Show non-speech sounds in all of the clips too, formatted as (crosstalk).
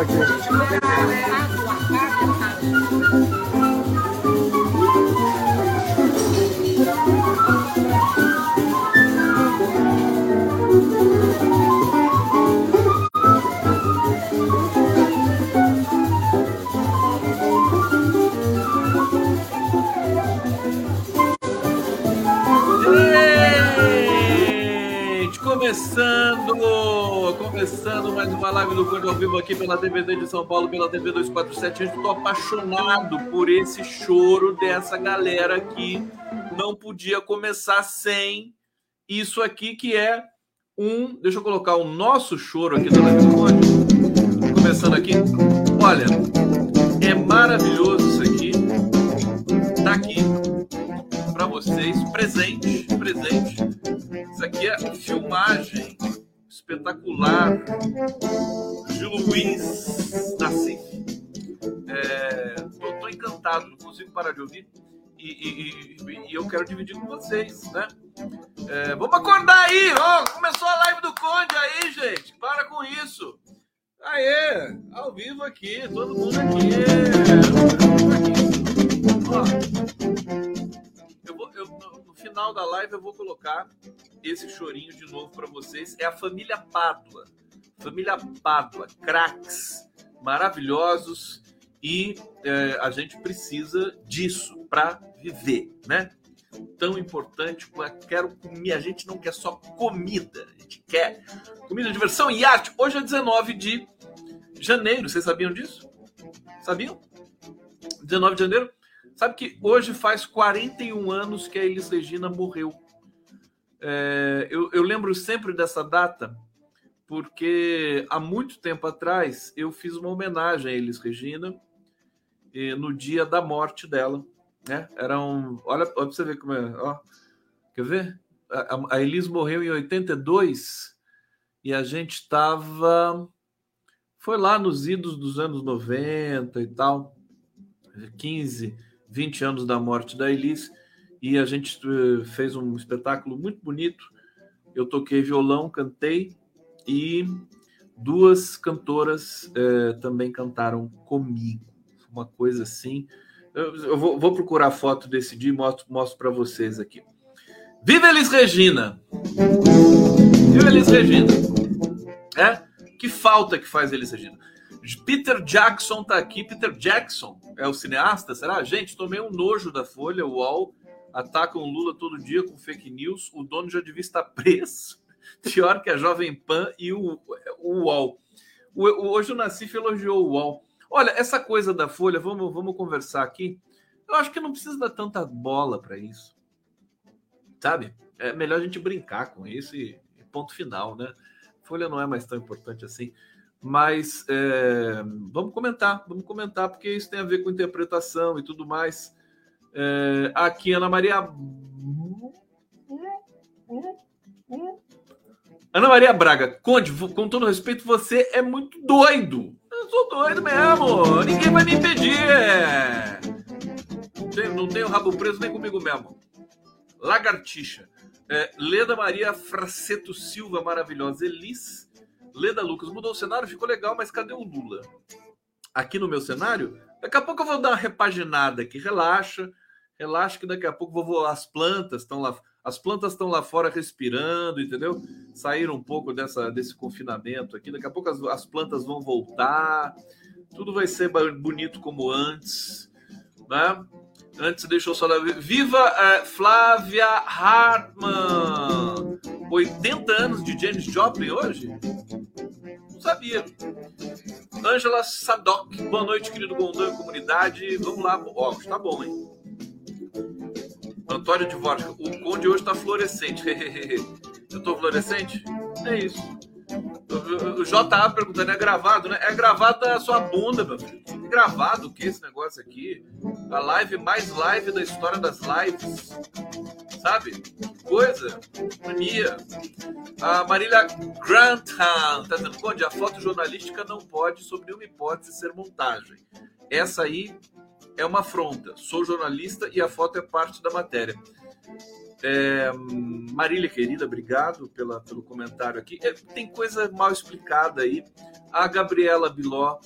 aqui. Gente, começando, começando mais uma live do Conde ao vivo aqui pela DVD de São Paulo, pela TV 247. Eu estou apaixonado por esse choro dessa galera que não podia começar sem isso aqui que é um, deixa eu colocar o nosso choro aqui da live do Conde. Começando aqui. Olha, é maravilhoso isso aqui. Tá aqui para vocês, presente, presente. Isso aqui é filmagem espetacular. Gil Luiz Nassif. É, tô, tô encantado, não consigo parar de ouvir. E, e- e- e eu quero dividir com vocês, né? É, vamos acordar aí! Ó, começou a live do Conde aí, gente! Para com isso! Aê! Ao vivo aqui, todo mundo aqui! Todo mundo aqui. Ó, final da live eu vou colocar esse chorinho de novo para vocês. É a família Pádua. Família Pádua, craques, maravilhosos e é, a gente precisa disso para viver, né? Tão importante, quero comer. A gente não quer só comida, a gente quer comida, diversão e arte. Hoje é 19 de janeiro, vocês sabiam disso? Sabiam? 19 de janeiro. Sabe que hoje faz 41 anos que a Elis Regina morreu. É, eu, eu lembro sempre dessa data porque há muito tempo atrás eu fiz uma homenagem a Elis Regina no dia da morte dela. Né? Era um. Olha, olha para você ver como é. Ó, quer ver? A- a Elis morreu em 82 e a gente estava. Foi lá nos idos dos anos 90 e tal. 15, 20 anos da morte da Elis, e a gente eh, fez um espetáculo muito bonito. Eu toquei violão, cantei, e duas cantoras eh, também cantaram comigo. Uma coisa assim. Eu, eu vou, vou procurar foto desse dia e mostro, mostro para vocês aqui. Viva Elis Regina! Viva Elis Regina! É? Que falta que faz Elis Regina. Peter Jackson tá aqui. Peter Jackson é o cineasta, será? Gente, tomei um nojo da Folha, o UOL. Atacam o Lula todo dia com fake news. O dono já devia estar preso. (laughs) Pior que a Jovem Pan e o, o UOL. O, o- hoje o Nassif elogiou o UOL. Olha, essa coisa da Folha, vamos, vamos conversar aqui. Eu acho que não precisa dar tanta bola para isso. Sabe? É melhor a gente brincar com isso e ponto final, né? Folha não é mais tão importante assim. Mas é, vamos comentar, vamos comentar, porque isso tem a ver com interpretação e tudo mais. É, aqui, Ana Maria. Ana Maria Braga, Conde, com todo respeito, você é muito doido. Eu sou doido mesmo. Ninguém vai me impedir. Não tenho, não rabo preso nem comigo mesmo. Lagartixa. É, Leda Maria Fraceto Silva, maravilhosa. Elis. Leda Lucas. Mudou o cenário, ficou legal, mas cadê o Lula? Aqui no meu cenário? Daqui a pouco eu vou dar uma repaginada aqui. Relaxa. Relaxa que daqui a pouco vou, vou as plantas estão lá. As plantas estão lá fora respirando, entendeu? Saíram um pouco dessa, desse confinamento aqui. Daqui a pouco as, as plantas vão voltar. Tudo vai ser bonito como antes, né? Antes, deixa eu só dar. Viva eh, Flávia Hartmann! 80 anos de James Joplin hoje? Não sabia. Ângela Sadok, boa noite, querido Gondão e comunidade. Vamos lá, ó, tá bom, hein? Antônio de Vorska, o Conde hoje tá fluorescente. (laughs) Eu tô fluorescente? É isso. O- JA perguntando, é gravado, né? É gravado a sua bunda, meu filho. É gravado o que esse negócio aqui? A live mais live da história das lives. Sabe? Coisa. Mania. A Marília Grantham tá dizendo, Conde, a foto jornalística não pode, sob nenhuma hipótese, ser montagem. Essa aí é uma afronta. Sou jornalista e a foto é parte da matéria. É, Marília, querida, obrigado pela, pelo comentário aqui. É, tem coisa mal explicada aí. A Gabriela Biló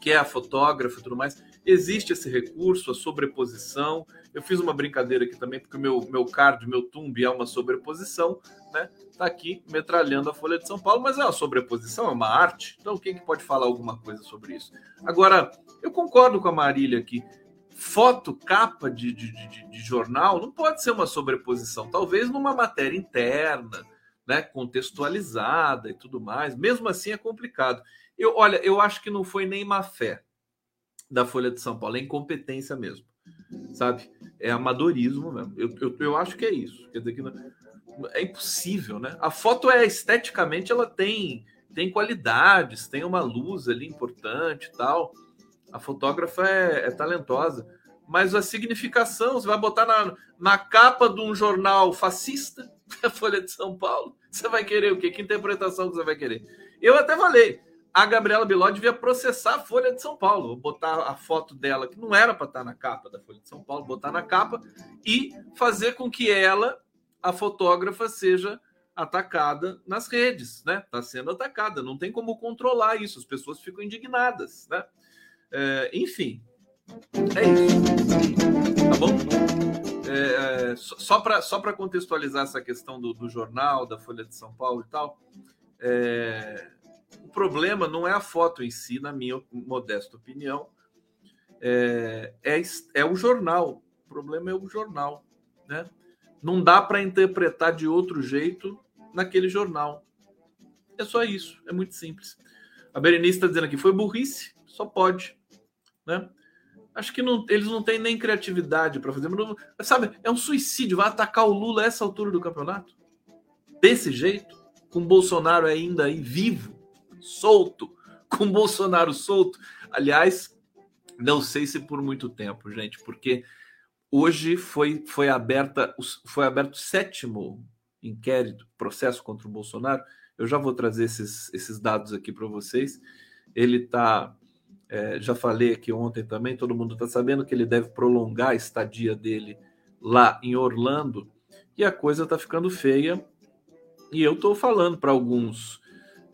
que é a fotógrafa e tudo mais. Existe esse recurso, a sobreposição. Eu fiz uma brincadeira aqui também, porque o meu, meu card, meu tumbi é uma sobreposição, né? Tá aqui metralhando a Folha de São Paulo, mas é uma sobreposição, é uma arte. Então, quem que pode falar alguma coisa sobre isso? Agora, eu concordo com a Marília aqui. Foto, capa de, de, de, de jornal não pode ser uma sobreposição. Talvez numa matéria interna, né, contextualizada e tudo mais. Mesmo assim é complicado. Eu, olha, eu acho que não foi nem má fé da Folha de São Paulo, é incompetência mesmo, sabe? É amadorismo mesmo. Eu, eu, eu acho que é isso. Quer dizer que não, é impossível, né? A foto é esteticamente, ela tem tem qualidades, tem uma luz ali importante tal. A fotógrafa é, é talentosa, mas a significação, você vai botar na, na capa de um jornal fascista, (laughs) a Folha de São Paulo, você vai querer o quê? Que interpretação que você vai querer? Eu até falei, a Gabriela Biló devia processar a Folha de São Paulo, botar a foto dela, que não era para estar na capa da Folha de São Paulo, botar na capa e fazer com que ela, a fotógrafa, seja atacada nas redes, né? Está sendo atacada, não tem como controlar isso, as pessoas ficam indignadas, né? É, enfim, é isso, tá bom? É, é só para só contextualizar essa questão do, do jornal, da Folha de São Paulo e tal, é, o problema não é a foto em si, na minha modesta opinião, é, é, é o jornal. O problema é o jornal. Né? Não dá para interpretar de outro jeito naquele jornal. É só isso, é muito simples. A Berenice está dizendo aqui, foi burrice, só pode. Né? Acho que não, eles não têm nem criatividade para fazer. Mas, sabe, é um suicídio. Vai atacar o Lula a essa altura do campeonato? Desse jeito? Com Bolsonaro ainda aí vivo? Solto, (laughs) com Bolsonaro solto. Aliás, não sei se por muito tempo, gente, porque hoje foi, foi aberta foi aberto o sétimo inquérito, processo contra o Bolsonaro. Eu já vou trazer esses, esses dados aqui para vocês. Ele está, é, já falei aqui ontem também, todo mundo está sabendo que ele deve prolongar a estadia dele lá em Orlando e a coisa está ficando feia. E eu estou falando para alguns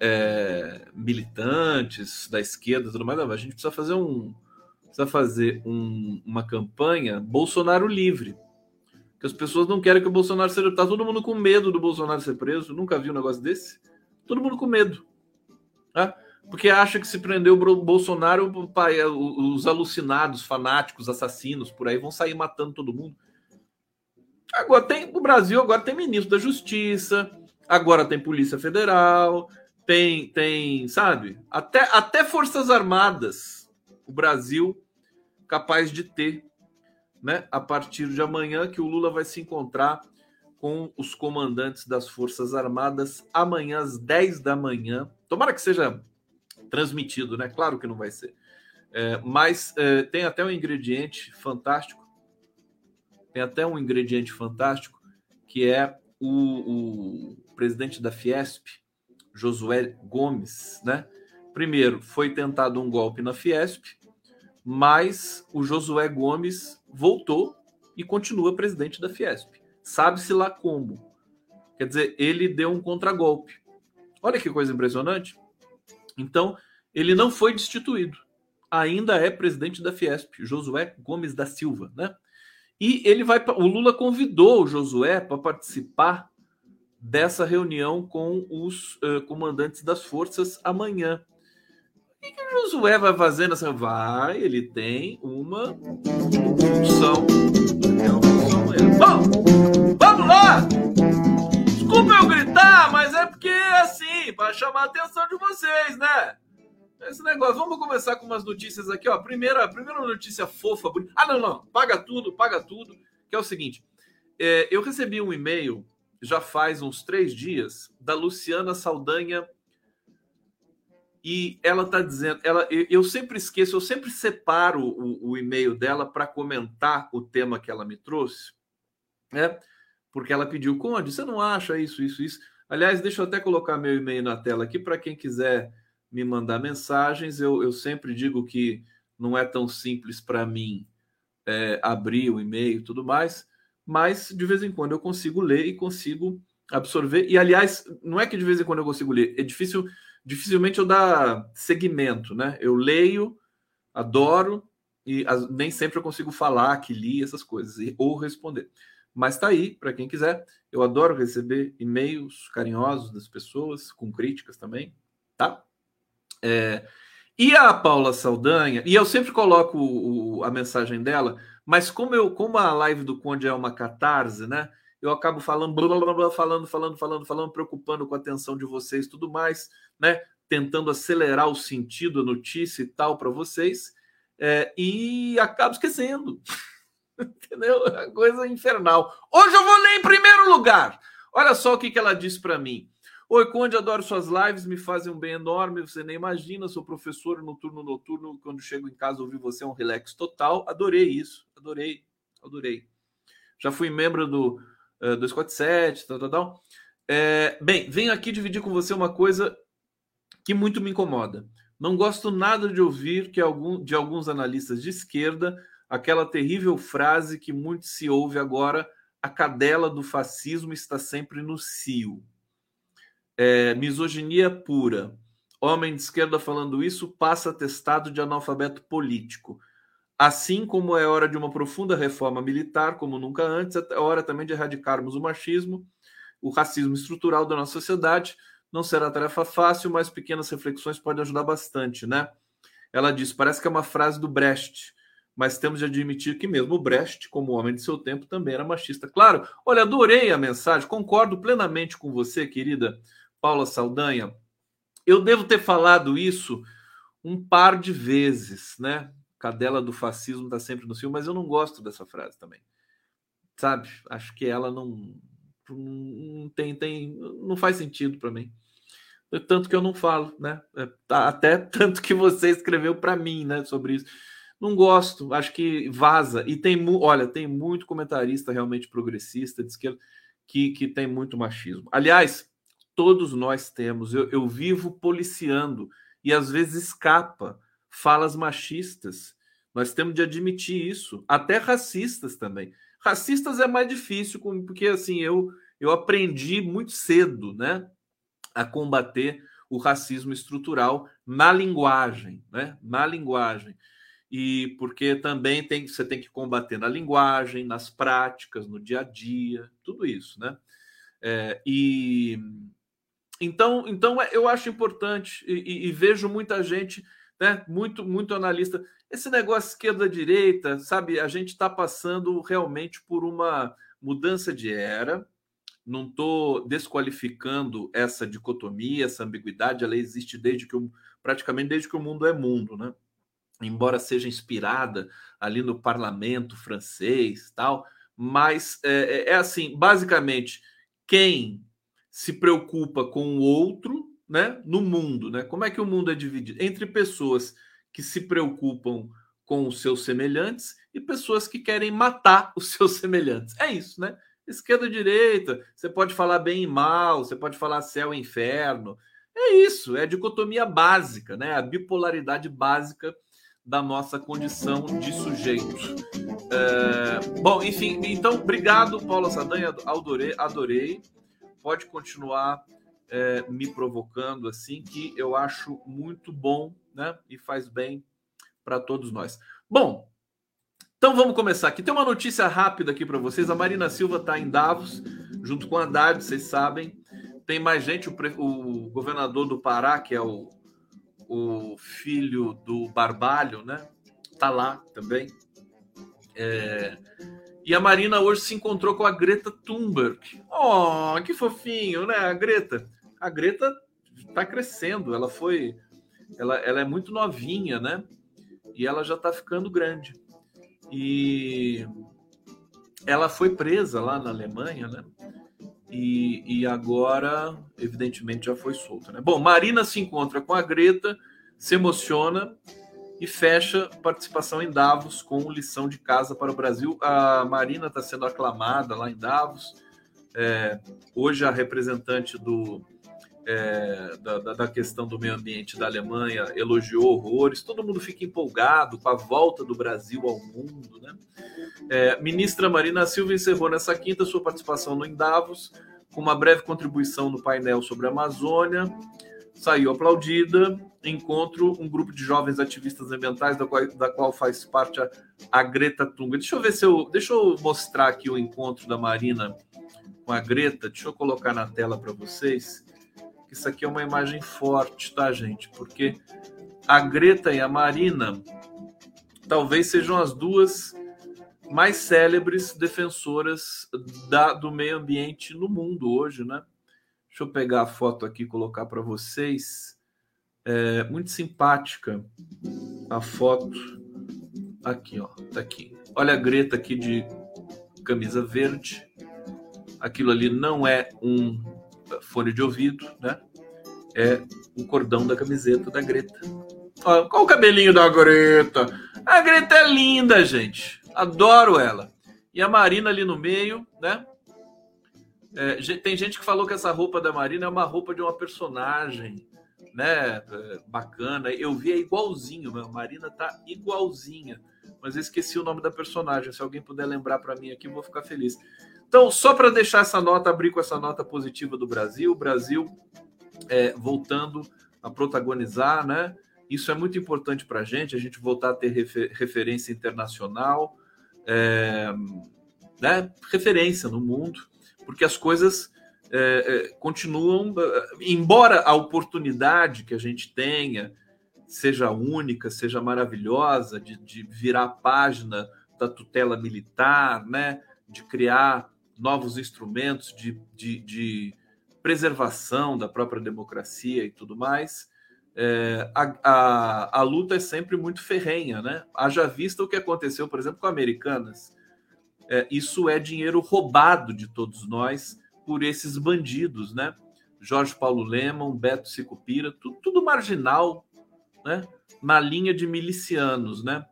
é, militantes da esquerda, tudo mais. a gente precisa fazer um precisa fazer um, uma campanha Bolsonaro livre, que as pessoas não querem que o Bolsonaro seja. Tá todo mundo com medo do Bolsonaro ser preso. Nunca vi um negócio desse. Todo mundo com medo, né? Porque acha que se prender o Bolsonaro, os alucinados, fanáticos, assassinos por aí vão sair matando todo mundo. Agora tem o Brasil agora tem ministro da Justiça, agora tem Polícia Federal, tem, tem, sabe? Até, até Forças Armadas o Brasil capaz de ter, né? A partir de amanhã, que o Lula vai se encontrar com os comandantes das Forças Armadas amanhã às 10 da manhã. Tomara que seja transmitido, né? Claro que não vai ser. É, mas é, tem até um ingrediente fantástico. Tem até um ingrediente fantástico que é o, o presidente da Fiesp, Josué Gomes, né? Primeiro, foi tentado um golpe na Fiesp, mas o Josué Gomes voltou e continua presidente da Fiesp. Sabe-se lá como. Quer dizer, ele deu um contragolpe. Olha que coisa impressionante. Então, ele não foi destituído. Ainda é presidente da Fiesp, Josué Gomes da Silva, né? E ele vai. O Lula convidou o Josué para participar dessa reunião com os uh, comandantes das forças amanhã. O que, que o Josué vai fazer nessa? Vai, ele tem uma função. Bom, vamos lá! Desculpa eu gritar, mas é porque é assim, para chamar a atenção de vocês, né? Esse negócio, vamos começar com umas notícias aqui, ó. Primeira, primeira notícia fofa, bonita. Ah, não, não, paga tudo, paga tudo. Que é o seguinte: é, eu recebi um e-mail já faz uns três dias, da Luciana Saldanha. E ela está dizendo, ela, eu sempre esqueço, eu sempre separo o, o e-mail dela para comentar o tema que ela me trouxe, né? Porque ela pediu, Conde, você não acha isso, isso, isso? Aliás, deixa eu até colocar meu e-mail na tela aqui para quem quiser me mandar mensagens. Eu, eu sempre digo que não é tão simples para mim é, abrir o e-mail e tudo mais mas de vez em quando eu consigo ler e consigo absorver. E aliás, não é que de vez em quando eu consigo ler, é difícil, dificilmente eu dar segmento, né? Eu leio, adoro, e as, nem sempre eu consigo falar que li essas coisas e, ou responder. Mas tá aí, para quem quiser. Eu adoro receber e-mails carinhosos das pessoas, com críticas também, tá? É, e a Paula Saldanha, e eu sempre coloco o, a mensagem dela, mas como eu, como a live do Conde é uma catarse, né? Eu acabo falando, blá, blá, blá, falando, falando, falando, falando, preocupando com a atenção de vocês, tudo mais, né? Tentando acelerar o sentido, a notícia e tal para vocês, é, e acabo esquecendo. (laughs) Entendeu? É coisa infernal. Hoje eu vou ler em primeiro lugar. Olha só o que, que ela disse para mim. Oi, Conde, adoro suas lives, me fazem um bem enorme, você nem imagina, sou professor no turno noturno, quando chego em casa ouvir você é um relax total. Adorei isso, adorei, adorei. Já fui membro do uh, 247, tal, tal, tal. É, bem, venho aqui dividir com você uma coisa que muito me incomoda. Não gosto nada de ouvir que algum, de alguns analistas de esquerda aquela terrível frase que muito se ouve agora: a cadela do fascismo está sempre no cio. É, misoginia pura. Homem de esquerda falando isso passa atestado de analfabeto político. Assim como é hora de uma profunda reforma militar, como nunca antes, é hora também de erradicarmos o machismo, o racismo estrutural da nossa sociedade. Não será tarefa fácil, mas pequenas reflexões podem ajudar bastante, né? Ela diz: parece que é uma frase do Brecht mas temos de admitir que mesmo o Brecht, como homem de seu tempo, também era machista. Claro, olha, adorei a mensagem, concordo plenamente com você, querida Paula Saldanha. Eu devo ter falado isso um par de vezes, né? Cadela do fascismo está sempre no filme, mas eu não gosto dessa frase também. Sabe? Acho que ela não, não tem, tem, não faz sentido para mim. Tanto que eu não falo, né? É, até (laughs) tanto que você escreveu para mim, né, sobre isso. Não gosto, acho que vaza. E tem, olha, tem muito comentarista realmente progressista de esquerda que, que tem muito machismo. Aliás, todos nós temos. Eu, eu vivo policiando e às vezes escapa falas machistas. Nós temos de admitir isso, até racistas também. Racistas é mais difícil, porque assim eu eu aprendi muito cedo, né, a combater o racismo estrutural na linguagem, né, na linguagem e porque também tem, você tem que combater na linguagem, nas práticas, no dia a dia, tudo isso, né? É, e então, então é, eu acho importante e, e, vejo muita gente, né? Muito, muito analista. Esse negócio esquerda-direita, sabe? A gente está passando realmente por uma mudança de era. Não estou desqualificando essa dicotomia, essa ambiguidade. Ela existe desde que o, praticamente desde que o mundo é mundo, né? embora seja inspirada ali no parlamento francês tal, mas é, é, é, assim, basicamente, quem se preocupa com o outro, né, no mundo, né? Como é que o mundo é dividido entre pessoas que se preocupam com os seus semelhantes e pessoas que querem matar (laughs) os seus semelhantes. É isso, né? Esquerda direita, você pode falar bem e mal, você pode falar céu e inferno. É isso, é a dicotomia básica, né? A bipolaridade básica da nossa condição de sujeito. É, bom, enfim, então, obrigado, Paula Sadanha, adorei, adorei. Pode continuar é, me provocando assim, que eu acho muito bom, né? E faz bem para todos nós. Bom, então vamos começar aqui. Tem uma notícia rápida aqui para vocês. A Marina Silva está em Davos, junto com a Haddad, vocês sabem. Tem mais gente, o, o governador do Pará, que é o o filho do Barbalho, né? Tá lá também. É... E a Marina hoje se encontrou com a Greta Thunberg. Oh, que fofinho, né? A Greta. A Greta está crescendo. Ela foi, ela, ela é muito novinha, né? E ela já está ficando grande. E ela foi presa lá na Alemanha, né? e, e agora, evidentemente, já foi solta. Né? Bom, Marina se encontra com a Greta, se emociona e fecha participação em Davos com lição de casa para o Brasil. A Marina está sendo aclamada lá em Davos. É, hoje a representante do, é, da, da, questão do meio ambiente da Alemanha elogiou horrores. Todo mundo fica empolgado com a volta do Brasil ao mundo. Né? É, ministra Marina Silva encerrou nessa quinta sua participação no Davos com uma breve contribuição no painel sobre a Amazônia. Saiu aplaudida encontro um grupo de jovens ativistas ambientais, da qual, da qual faz parte a, a, Greta Thunberg. Deixa eu ver se eu. Deixa eu mostrar aqui o encontro da Marina com a Greta. Deixa eu colocar na tela para vocês. Isso aqui é uma imagem forte, tá, gente? Porque a Greta e a Marina talvez sejam as duas mais célebres defensoras da, do meio ambiente no mundo hoje, né? Deixa eu pegar a foto aqui e colocar para vocês. É muito simpática a foto. Aqui, ó, tá aqui. Olha a Greta aqui de camisa verde. Aquilo ali não é um fone de ouvido, né? É o cordão da camiseta da Greta. Olha, qual o cabelinho da Greta? A Greta é linda, gente. Adoro ela. E a Marina ali no meio, né? É, tem gente que falou que essa roupa da Marina é uma roupa de uma personagem, né? Bacana. Eu vi é igualzinho, a Marina tá igualzinha. Mas eu esqueci o nome da personagem. Se alguém puder lembrar para mim aqui, eu vou ficar feliz. Então, só para deixar essa nota, abrir com essa nota positiva do Brasil, o Brasil é, voltando a protagonizar, né? Isso é muito importante para a gente, a gente voltar a ter refer referência internacional é, né, referência no mundo, porque as coisas é, é, continuam, é, embora a oportunidade que a gente tenha seja única, seja maravilhosa, de, de virar a página da tutela militar, né, de criar novos instrumentos de, de, de preservação da própria democracia e tudo mais, é, a, a, a, luta é sempre muito ferrenha, né? Haja vista o que aconteceu, por exemplo, com Americanas. É, isso é dinheiro roubado de todos nós por esses bandidos, né? Jorge Paulo Lemon, Beto Sicupira, tudo, tudo marginal, né? Na linha de milicianos, né?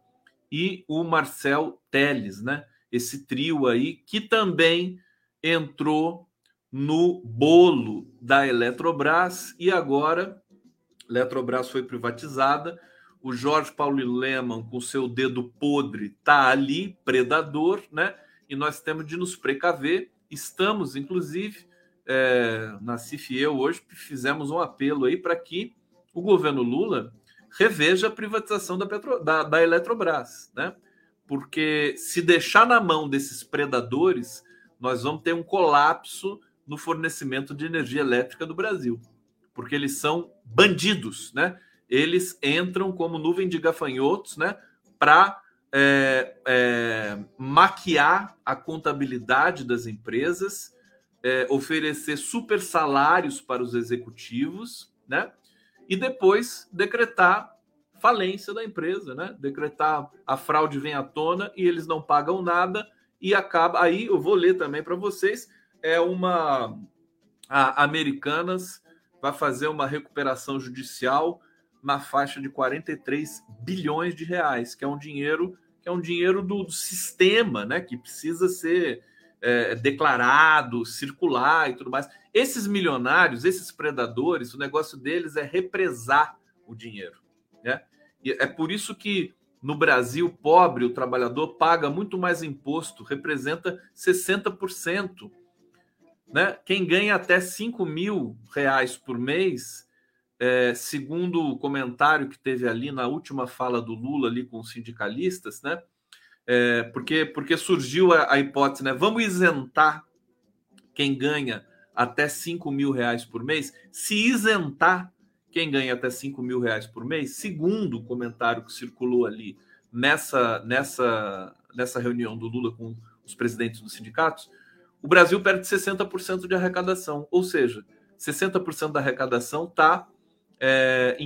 E o Marcel Teles, né? Esse trio aí que também entrou no bolo da Eletrobras e agora Eletrobras foi privatizada. O Jorge Paulo Leman, com seu dedo podre, está ali, predador, né? E nós temos de nos precaver. Estamos, inclusive, é, na CIF e eu hoje fizemos um apelo aí para que o governo Lula reveja a privatização da, Petro, da, da Eletrobras, né? Porque se deixar na mão desses predadores, nós vamos ter um colapso no fornecimento de energia elétrica do Brasil porque eles são bandidos, né? Eles entram como nuvem de gafanhotos, né? Para é, é, maquiar a contabilidade das empresas, é, oferecer super salários para os executivos, né? E depois decretar falência da empresa, né? Decretar a fraude vem à tona e eles não pagam nada e acaba. Aí eu vou ler também para vocês. É uma a Americanas vai fazer uma recuperação judicial na faixa de 43 bilhões de reais, que é um dinheiro que é um dinheiro do, do sistema, né, que precisa ser é, declarado, circular e tudo mais. Esses milionários, esses predadores, o negócio deles é represar o dinheiro, né? E é por isso que no Brasil, pobre, o trabalhador paga muito mais imposto, representa 60% né? Quem ganha até 5 mil reais por mês, é, segundo o comentário que teve ali na última fala do Lula ali com os sindicalistas, né? É, porque, porque surgiu a, a, hipótese, né? Vamos isentar quem ganha até 5 mil reais por mês. Se isentar quem ganha até 5 mil reais por mês, segundo o comentário que circulou ali nessa, nessa, nessa reunião do Lula com os presidentes dos sindicatos, o Brasil perde 60% de arrecadação, ou seja, 60% da arrecadação está é,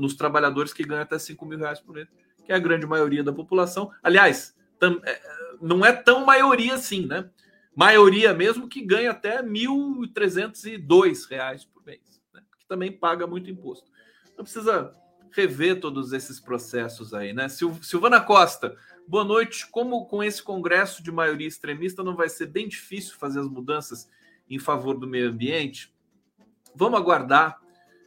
nos trabalhadores que ganham até 5 mil reais por mês, que é a grande maioria da população. Aliás, tam, é, não é tão maioria assim, né? Maioria mesmo que ganha até R$ 1.302 por mês, né? que também paga muito imposto. Então precisa rever todos esses processos aí, né? Silvana Costa, Boa noite. Como com esse congresso de maioria extremista não vai ser bem difícil fazer as mudanças em favor do meio ambiente? Vamos aguardar.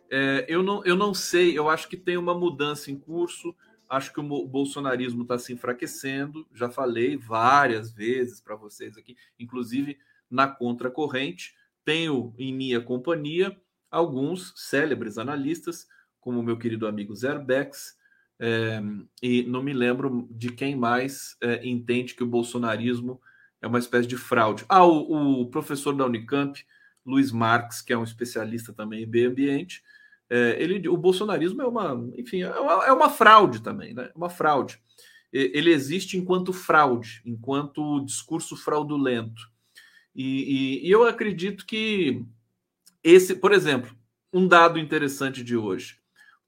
É, eu, não, eu não sei, eu acho que tem uma mudança em curso. Acho que o bolsonarismo está se enfraquecendo. Já falei várias vezes para vocês aqui, inclusive na contracorrente. Tenho em minha companhia alguns célebres analistas, como o meu querido amigo Zerbex, é, e não me lembro de quem mais é, entende que o bolsonarismo é uma espécie de fraude. Ah, o, o, professor da Unicamp, Luiz Marx, que é um especialista também em meio ambiente, é, ele, o bolsonarismo é uma, enfim, é uma, é uma fraude também, né? Uma fraude. Ele existe enquanto fraude, enquanto discurso fraudulento. E, e, e eu acredito que esse, por exemplo, um dado interessante de hoje.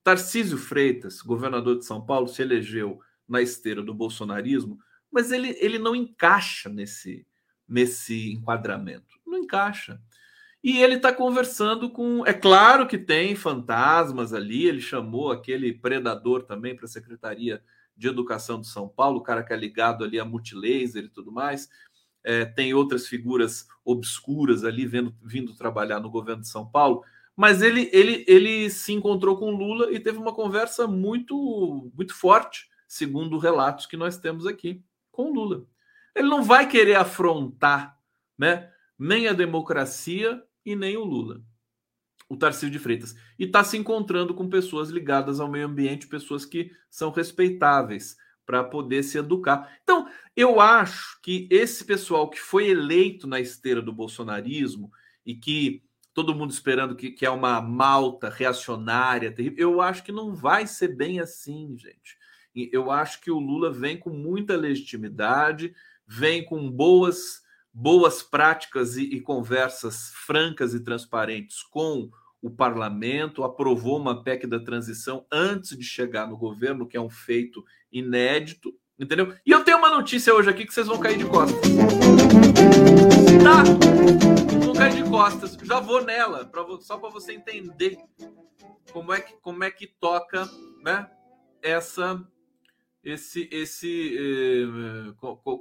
Tarcísio Freitas, governador de São Paulo, se elegeu na esteira do bolsonarismo, mas ele, ele não encaixa nesse, nesse enquadramento. Não encaixa. E ele está conversando com. É claro que tem fantasmas ali, ele chamou aquele predador também para a Secretaria de Educação de São Paulo, o cara que é ligado ali a multilaser e tudo mais. É, tem outras figuras obscuras ali vendo, vindo trabalhar no governo de São Paulo, mas ele, ele, ele se encontrou com Lula e teve uma conversa muito, muito forte, segundo relatos que nós temos aqui, com Lula. Ele não vai querer afrontar né, nem a democracia e nem o Lula, o Tarcísio de Freitas. E está se encontrando com pessoas ligadas ao meio ambiente, pessoas que são respeitáveis para poder se educar. Então, eu acho que esse pessoal que foi eleito na esteira do bolsonarismo e que todo mundo esperando que, que é uma malta reacionária terrível, eu acho que não vai ser bem assim, gente. Eu acho que o Lula vem com muita legitimidade, vem com boas boas práticas e, e, conversas francas e transparentes com o parlamento, aprovou uma PEC da transição antes de chegar no governo, que é um feito inédito, entendeu? E eu tenho uma notícia hoje aqui que vocês vão cair de costas. Tá? Vão cair de costas. Já vou nela, pra, só para você entender como é que, como é que toca, né? Essa esse esse eh,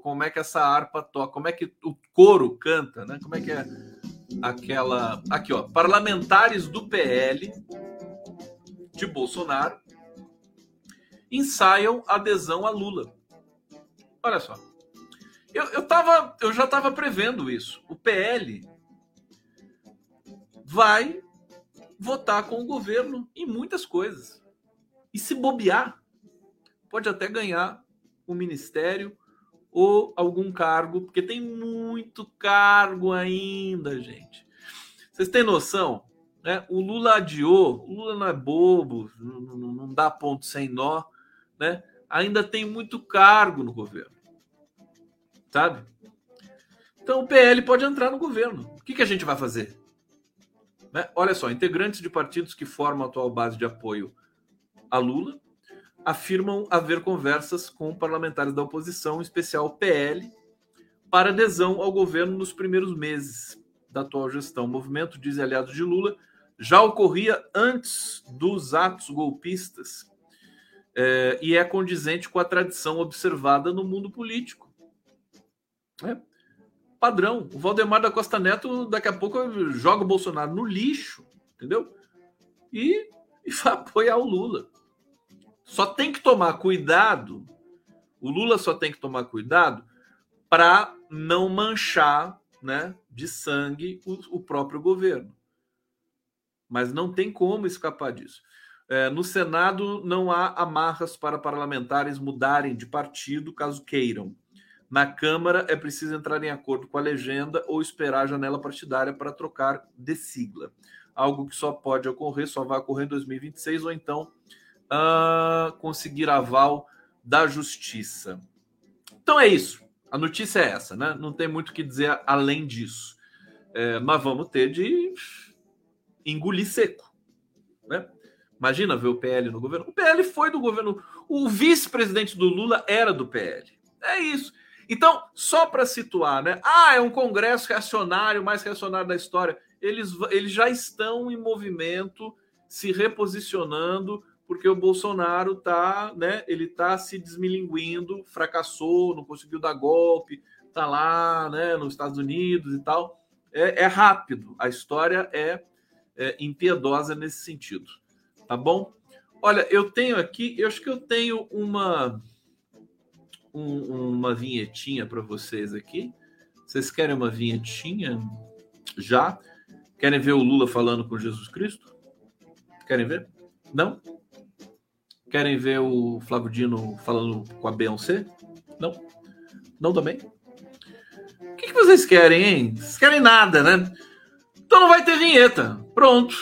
como é que essa harpa toca, como é que o coro canta, né? Como é que é aquela aqui, ó, parlamentares do PL de Bolsonaro ensaiam adesão a Lula. Olha só. Eu, eu, tava, eu já estava prevendo isso. O PL vai votar com o governo em muitas coisas. E se bobear, pode até ganhar o ministério ou algum cargo, porque tem muito cargo ainda, gente. Vocês têm noção? Né? O Lula adiou, o Lula não é bobo, não, não, dá ponto sem nó, né? Ainda tem muito cargo no governo, sabe? Então o PL pode entrar no governo. O que, que a gente vai fazer? Né? Olha só, integrantes de partidos que formam a atual base de apoio a Lula afirmam haver conversas com parlamentares da oposição, em especial o PL, para adesão ao governo nos primeiros meses da atual gestão. O movimento, diz aliados de Lula, já ocorria antes dos atos golpistas é, e é condizente com a tradição observada no mundo político. É. Padrão. O Valdemar da Costa Neto, daqui a pouco, joga o Bolsonaro no lixo, entendeu? E, (laughs) e vai apoiar o Lula. Só tem que tomar cuidado, o Lula só tem que tomar cuidado para não manchar né, de sangue o, o, próprio governo. Mas não tem como escapar disso. É, no Senado não há amarras para parlamentares mudarem de partido caso queiram. Na Câmara é preciso entrar em acordo com a legenda ou esperar a janela partidária para trocar de sigla. Algo que só pode ocorrer, só vai ocorrer em 2026 ou então uh, conseguir aval da justiça. Então é isso. A notícia é essa, né? Não tem muito o que dizer além disso. É, mas vamos ter de engolir seco, né? Imagina ver o PL no governo. O PL foi do governo. O vice-presidente do Lula era do PL. É isso. Então, só para situar, né? Ah, é um congresso reacionário, mais reacionário da história. Eles, eles já estão em movimento, se reposicionando porque o Bolsonaro tá, né, ele tá se desmilinguindo, fracassou, não conseguiu dar golpe, tá lá, né, nos Estados Unidos e tal. É, é rápido, a história é, é, impiedosa nesse sentido, tá bom? Olha, eu tenho aqui, eu acho que eu tenho uma um, uma vinhetinha para vocês aqui. Vocês querem uma vinhetinha? Já? Querem ver o Lula falando com Jesus Cristo? Querem ver? Não? Querem ver o Flávio Dino falando com a Beyoncé? Não? Não também? O que, que vocês querem, hein? Vocês querem nada, né? Então não vai ter vinheta. Pronto.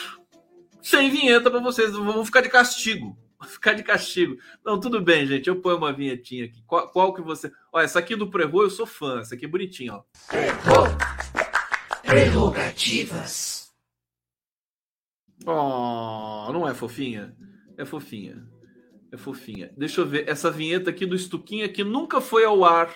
Sem vinheta para vocês. Vão ficar de castigo. (laughs) Vão ficar de castigo. Não, tudo bem, gente. Eu ponho uma vinhetinha aqui. Qual, qual que você. Olha, essa aqui do Prevô eu sou fã. Essa aqui é bonitinha, ó. Prevô. Prerrogativas. Oh, não é fofinha? É fofinha. É fofinha. Deixa eu ver. Essa vinheta aqui do Estuquinha que nunca foi ao ar.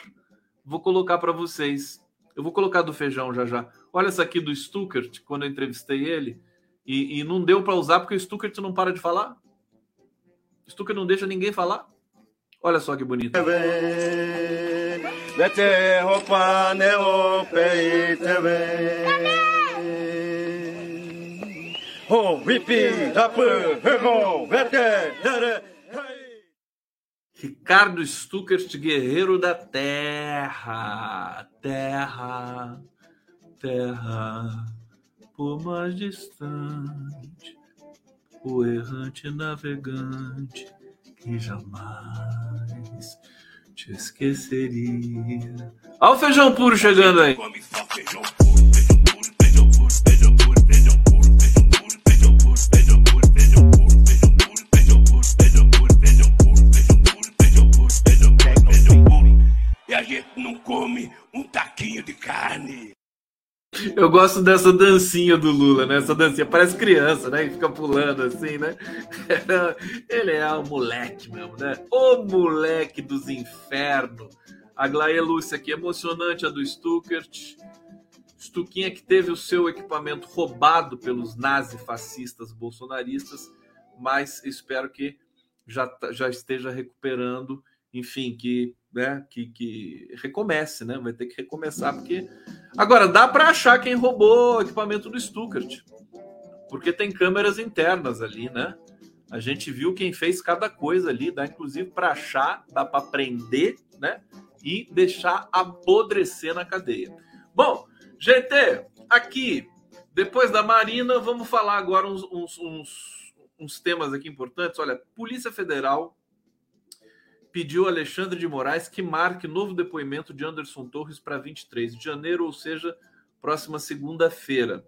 Vou colocar para vocês. Eu vou colocar do feijão já já. Olha essa aqui do Stuckert, quando eu entrevistei ele. E, e não deu para usar porque o Stuckert não para de falar. O Stuckert não deixa ninguém falar. Olha só que bonito. Ricardo Stuckert, guerreiro da terra, terra, terra, por mais distante, o errante navegante que jamais te esqueceria. Olha o feijão puro chegando aí. come Eu gosto dessa dancinha do Lula, né? Essa dancinha parece criança, né? E fica pulando assim, né? (laughs) Ele é o moleque mesmo, né? O moleque dos infernos. A Glaia Lúcia aqui, emocionante a do Stuckert. Stuquinha que teve o seu equipamento roubado pelos nazifascistas bolsonaristas, mas espero que já, já esteja recuperando, enfim, que né, que, que recomece, né? Vai ter que recomeçar, porque. Agora, dá para achar quem roubou o equipamento do Stuttgart, porque tem câmeras internas ali, né? A gente viu quem fez cada coisa ali, dá inclusive para achar, dá para prender, né? E deixar apodrecer na cadeia. Bom, GT, aqui, depois da Marina, vamos falar agora uns, uns, uns, uns temas aqui importantes. Olha, Polícia Federal pediu Alexandre de Moraes que marque novo depoimento de Anderson Torres para 23 de janeiro, ou seja, próxima segunda-feira.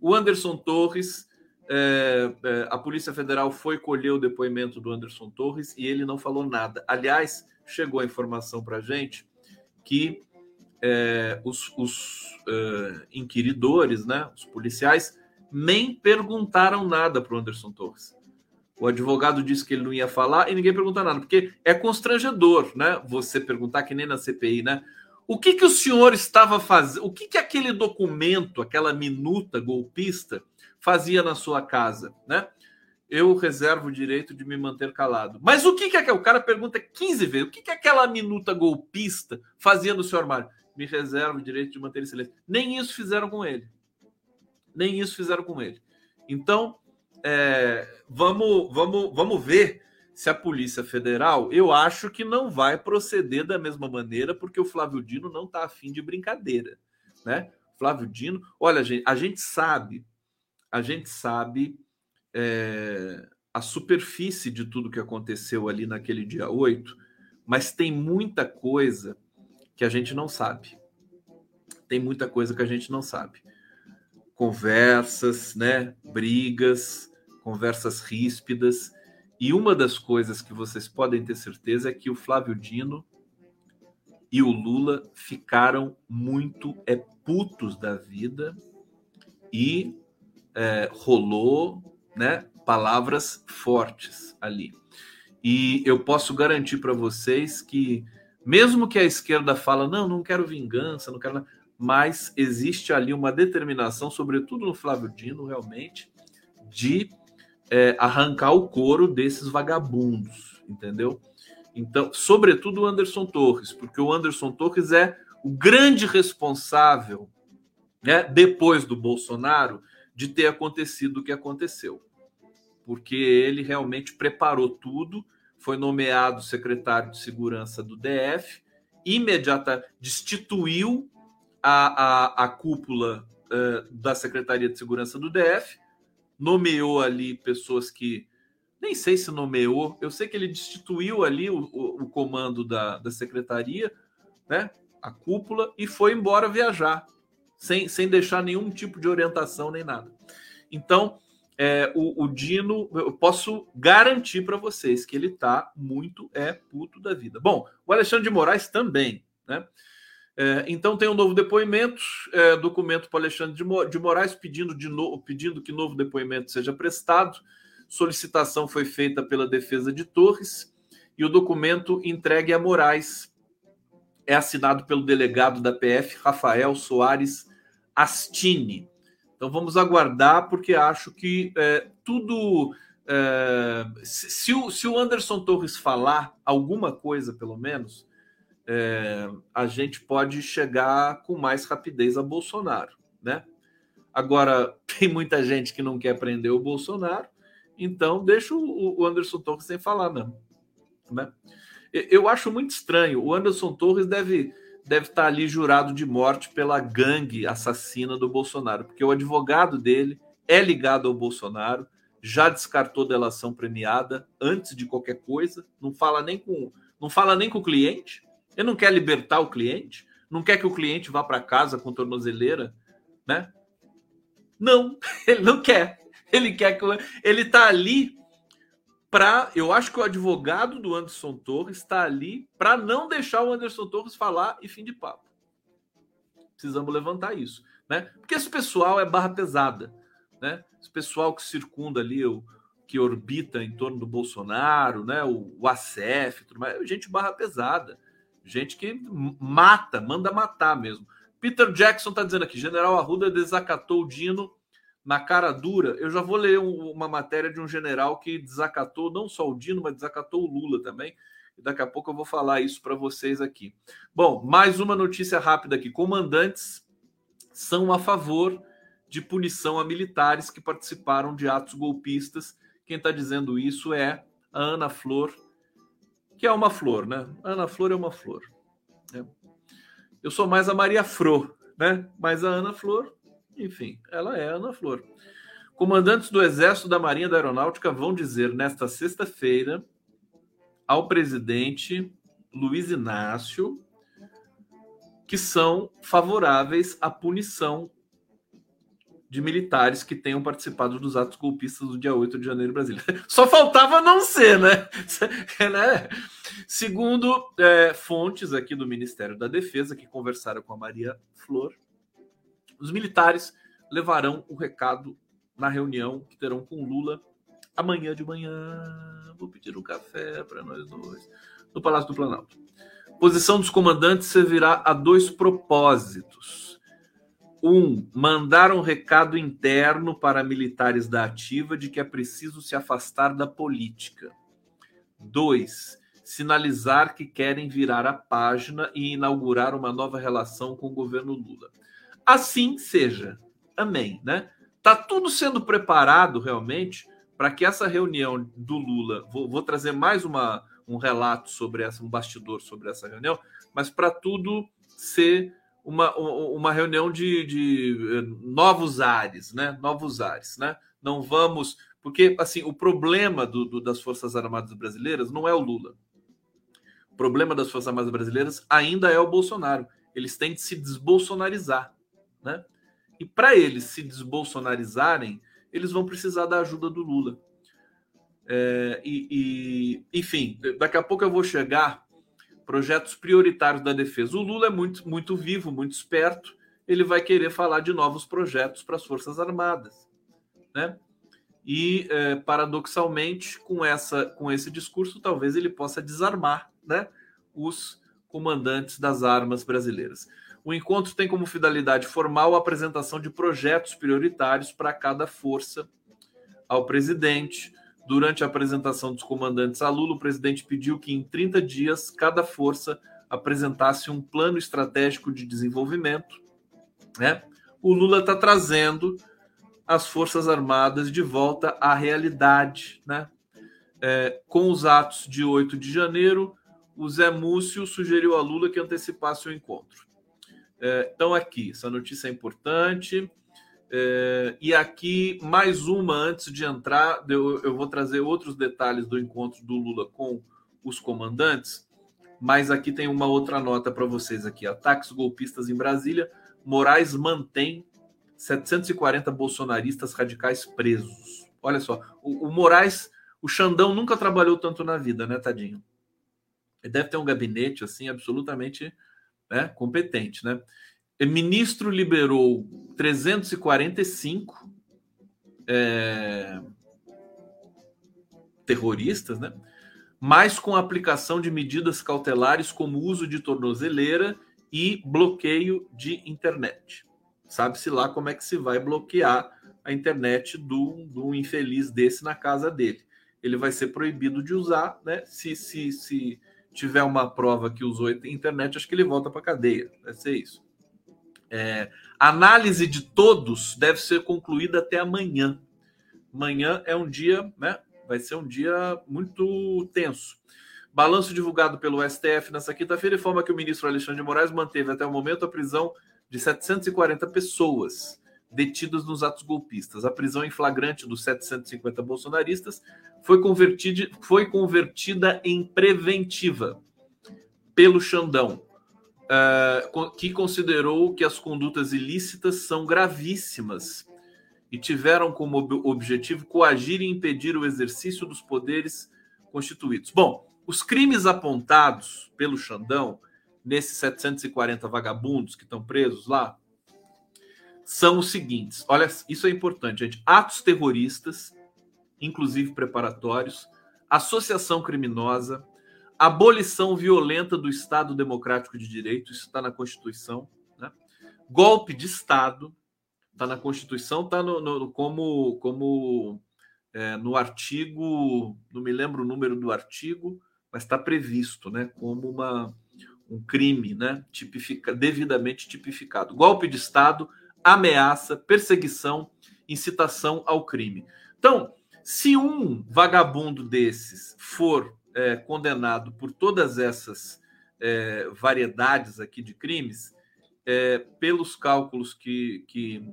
O Anderson Torres, é, é, a Polícia Federal foi colher o depoimento do Anderson Torres e ele não falou nada. Aliás, chegou a informação para a gente que é, os, os é, inquiridores, né, os policiais, nem perguntaram nada para o Anderson Torres. O advogado disse que ele não ia falar e ninguém pergunta nada, porque é constrangedor, né? Você perguntar que nem na CPI, né? O que que o senhor estava fazendo? O que que aquele documento, aquela minuta golpista fazia na sua casa, né? Eu reservo o direito de me manter calado. Mas o que que é o cara pergunta 15 vezes? O que que aquela minuta golpista fazia no seu armário? Me reservo o direito de manter silêncio. Nem isso fizeram com ele. Nem isso fizeram com ele. Então, é, vamos, vamos, vamos ver se a Polícia Federal, eu acho que não vai proceder da mesma maneira, porque o Flávio Dino não está afim de brincadeira, né? Flávio Dino, olha, gente, a gente sabe, a gente sabe é, a superfície de tudo que aconteceu ali naquele dia 8, mas tem muita coisa que a gente não sabe. Tem muita coisa que a gente não sabe. Conversas, né? Brigas, conversas ríspidas. E uma das coisas que vocês podem ter certeza é que o Flávio Dino e o Lula ficaram muito é, putos da vida e é, rolou né, palavras fortes ali. E eu posso garantir para vocês que, mesmo que a esquerda fala, não, não quero vingança, não quero. Mas existe ali uma determinação, sobretudo no Flávio Dino, realmente, de é, arrancar o couro desses vagabundos, entendeu? Então, sobretudo o Anderson Torres, porque o Anderson Torres é o grande responsável, né, depois do Bolsonaro, de ter acontecido o que aconteceu. Porque ele realmente preparou tudo, foi nomeado secretário de segurança do DF, imediata destituiu a, a, a cúpula uh, da Secretaria de Segurança do DF, nomeou ali pessoas que nem sei se nomeou, eu sei que ele destituiu ali o, o, o comando da, da secretaria, né? A cúpula, e foi embora viajar, sem, sem deixar nenhum tipo de orientação nem nada. Então, é, o, o, Dino, eu posso garantir para vocês que ele está muito é puto da vida. Bom, o Alexandre de Moraes também, né? É, então tem um novo depoimento, é, documento para Alexandre de, de Moraes pedindo, de no, pedindo que novo depoimento seja prestado. Solicitação foi feita pela defesa de Torres e o documento entregue a Moraes é assinado pelo delegado da PF, Rafael Soares Astini. Então vamos aguardar, porque acho que é, tudo. É, se, o, se o Anderson Torres falar alguma coisa, pelo menos, é, a gente pode chegar com mais rapidez a Bolsonaro, né? Agora, (laughs) tem muita gente que não quer prender o Bolsonaro, então deixa o, Anderson Torres sem falar mesmo, né? Eu acho muito estranho. O Anderson Torres deve deve estar ali jurado de morte pela gangue assassina do Bolsonaro, porque o advogado dele é ligado ao Bolsonaro, já descartou delação premiada antes de qualquer coisa, não fala nem com não fala nem com o cliente, ele não quer libertar o cliente, não quer que o cliente vá para casa com tornozeleira, né? Não, (laughs) ele não quer. Ele quer que ele tá ali para, eu acho que o advogado do Anderson Torres está ali para não deixar o Anderson Torres falar e fim de papo. Precisamos levantar isso, né? Porque esse pessoal é barra pesada, né? Esse pessoal que circunda ali o que orbita em torno do Bolsonaro, né? O, o ACF, tudo mais, gente barra pesada. Gente que mata, manda matar mesmo. Peter Jackson está dizendo aqui: General Arruda desacatou o Dino na cara dura. Eu já vou ler uma matéria de um general que desacatou não só o Dino, mas desacatou o Lula também. Daqui a pouco eu vou falar isso para vocês aqui. Bom, mais uma notícia rápida aqui: comandantes são a favor de punição a militares que participaram de atos golpistas. Quem está dizendo isso é a Ana Flor que é uma flor, né? Ana Flor é uma flor. Né? Eu sou mais a Maria Fro, né? Mas a Ana Flor, enfim, ela é Ana Flor. Comandantes do Exército da Marinha da Aeronáutica vão dizer nesta sexta-feira ao presidente Luiz Inácio que são favoráveis à punição de militares que tenham participado dos atos golpistas do dia 8 de janeiro em Brasília. (laughs) Só faltava não ser, né? (laughs) né? Segundo é, fontes aqui do Ministério da Defesa, que conversaram com a Maria Flor, os militares levarão o recado na reunião que terão com Lula amanhã de manhã. Vou pedir um café para nós dois, no Palácio do Planalto. Posição dos comandantes servirá a dois propósitos um, mandar um recado interno para militares da ativa de que é preciso se afastar da política. Dois, sinalizar que querem virar a página e inaugurar uma nova relação com o governo Lula. Assim seja. Amém, né? Tá tudo sendo preparado realmente para que essa reunião do Lula, vou, vou trazer mais uma, um relato sobre essa, um bastidor sobre essa reunião, mas para tudo ser uma, uma reunião de, de eh, novos ares, né? Novos ares, né? Não vamos. Porque, assim, o problema do, do, das Forças Armadas Brasileiras não é o Lula. O problema das Forças Armadas Brasileiras ainda é o Bolsonaro. Eles têm de se desbolsonarizar, né? E para eles se desbolsonarizarem, eles vão precisar da ajuda do Lula. É, e, e, enfim, daqui a pouco eu vou chegar projetos prioritários da defesa. O Lula é muito, muito vivo, muito esperto. Ele vai querer falar de novos projetos para as Forças Armadas, né? E é, paradoxalmente, com essa, com esse discurso, talvez ele possa desarmar, né, os comandantes das armas brasileiras. O encontro tem como finalidade formal a apresentação de projetos prioritários para cada força ao presidente, Durante a apresentação dos comandantes a Lula, o presidente pediu que em 30 dias cada força apresentasse um plano estratégico de desenvolvimento. Né? O Lula está trazendo as Forças Armadas de volta à realidade. Né? É, com os atos de 8 de janeiro, o Zé Múcio sugeriu a Lula que antecipasse o encontro. É, então, aqui, essa notícia é importante. É, e aqui, mais uma antes de entrar, eu, eu vou trazer outros detalhes do encontro do Lula com os comandantes, mas aqui tem uma outra nota para vocês aqui. Ataques golpistas em Brasília. Moraes mantém 740 bolsonaristas radicais presos. Olha só, o, o Moraes, o Xandão nunca trabalhou tanto na vida, né, tadinho? Ele deve ter um gabinete assim absolutamente né, competente, né? Ministro liberou 345 é, terroristas, né? Mas com a aplicação de medidas cautelares como uso de tornozeleira e bloqueio de internet. Sabe-se lá como é que se vai bloquear a internet do, do infeliz desse na casa dele. Ele vai ser proibido de usar, né? Se, se, se tiver uma prova que usou internet, acho que ele volta para cadeia. Vai ser isso. É, análise de todos deve ser concluída até amanhã. Amanhã é um dia, né? Vai ser um dia muito tenso. Balanço divulgado pelo STF nessa quinta-feira informa que o ministro Alexandre de Moraes manteve até o momento a prisão de 740 pessoas detidas nos atos golpistas. A prisão em flagrante dos 750 bolsonaristas foi convertida, foi convertida em preventiva pelo Xandão, uh, que considerou que as condutas ilícitas são gravíssimas e tiveram como objetivo coagir e impedir o exercício dos poderes constituídos. Bom, os crimes apontados pelo Xandão, nesses 740 vagabundos que estão presos lá, são os seguintes. Olha, isso é importante, gente. Atos terroristas, inclusive preparatórios, associação criminosa, abolição violenta do Estado Democrático de Direito, isso está na Constituição, né? golpe de Estado, está na Constituição, está no, no, como, como é, no artigo, não me lembro o número do artigo, mas está previsto né, como uma, um crime né, tipifica, devidamente tipificado. Golpe de Estado, ameaça, perseguição, incitação ao crime. Então, se um vagabundo desses for é, condenado por todas essas é, variedades aqui de crimes, é, pelos cálculos que, que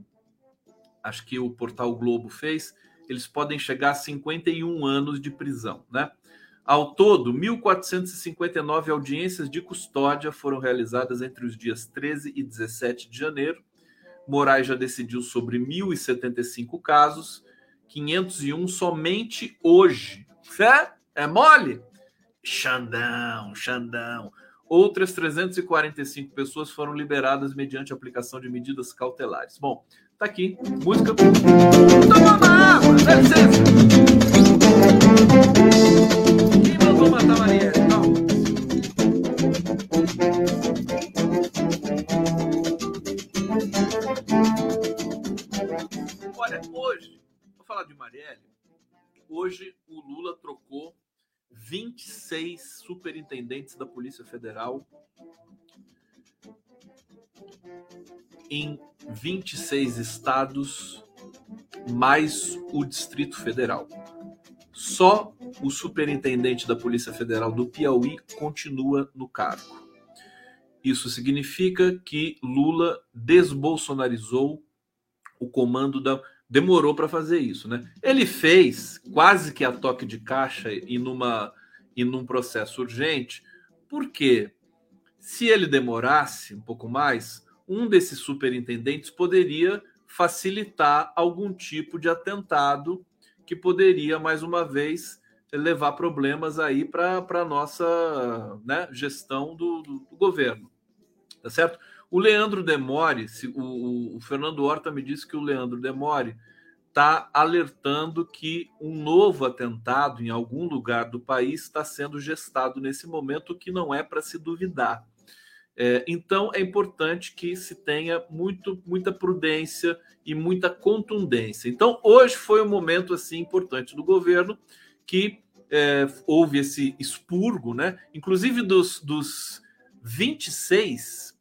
acho que o portal Globo fez, eles podem chegar a 51 anos de prisão, né? Ao todo, 1.459 audiências de custódia foram realizadas entre os dias 13 e 17 de janeiro. Moraes já decidiu sobre 1.075 casos, 501 somente hoje. Fé? É mole? Xandão, Xandão. Outras 345 pessoas foram liberadas mediante aplicação de medidas cautelares. Bom, tá aqui. Música. Toma uma água, dá licença. Quem mandou matar Maria? Não. Olha, hoje, vou falar de Marielle. Hoje 26 superintendentes da Polícia Federal em 26 estados, mais o Distrito Federal. Só o superintendente da Polícia Federal do Piauí continua no cargo. Isso significa que Lula desbolsonarizou o comando da demorou para fazer isso, né? Ele fez quase que a toque de caixa e numa e num processo urgente, porque se ele demorasse um pouco mais, um desses superintendentes poderia facilitar algum tipo de atentado que poderia mais uma vez levar problemas aí para a nossa né, gestão do, do, do governo, tá certo? O Leandro Demore, o, o Fernando Horta me disse que o Leandro Demore está alertando que um novo atentado em algum lugar do país está sendo gestado nesse momento, que não é para se duvidar. É, então é importante que se tenha muito, muita prudência e muita contundência. Então hoje foi um momento assim importante do governo que é, houve esse expurgo, né? Inclusive dos, dos 26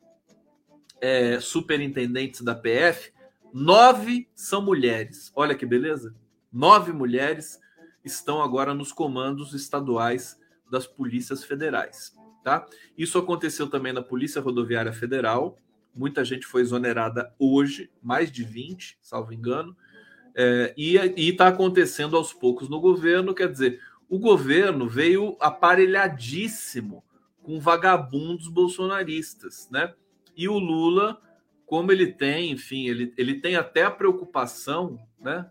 é, superintendentes da PF, nove são mulheres. Olha que beleza! Nove mulheres estão agora nos comandos estaduais das polícias federais. Tá? Isso aconteceu também na Polícia Rodoviária Federal, Muita gente foi exonerada hoje, mais de 20, salvo engano. É, e está acontecendo aos poucos no governo. Quer dizer, o governo veio aparelhadíssimo com vagabundos bolsonaristas, né? E o Lula, como ele tem, enfim, ele, ele tem até a preocupação, né?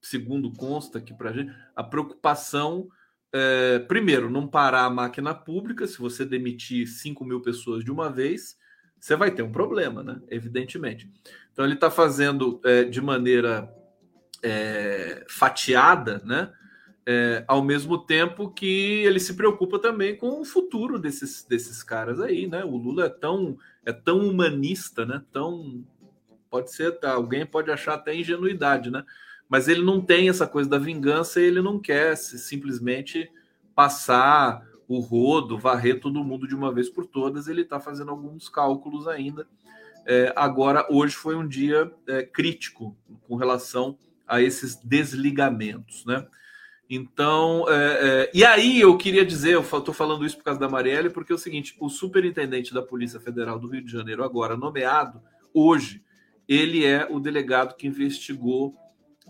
Segundo consta aqui para gente, a preocupação, é, primeiro, não parar a máquina pública. Se você demitir 5 mil pessoas de uma vez, você vai ter um problema, né? Evidentemente. Então ele está fazendo é, de maneira é, fatiada, né? É, ao mesmo tempo que ele se preocupa também com o futuro desses, desses caras aí, né? O Lula é tão, é tão humanista, né? Tão pode ser, tá, alguém pode achar até ingenuidade, né? Mas ele não tem essa coisa da vingança, ele não quer se, simplesmente passar o rodo, varrer todo mundo de uma vez por todas. Ele está fazendo alguns cálculos ainda. É, agora, hoje foi um dia é, crítico com relação a esses desligamentos, né? Então, é, é, e aí eu queria dizer, eu estou falando isso por causa da Marielle, porque é o seguinte: o superintendente da Polícia Federal do Rio de Janeiro, agora nomeado, hoje, ele é o delegado que investigou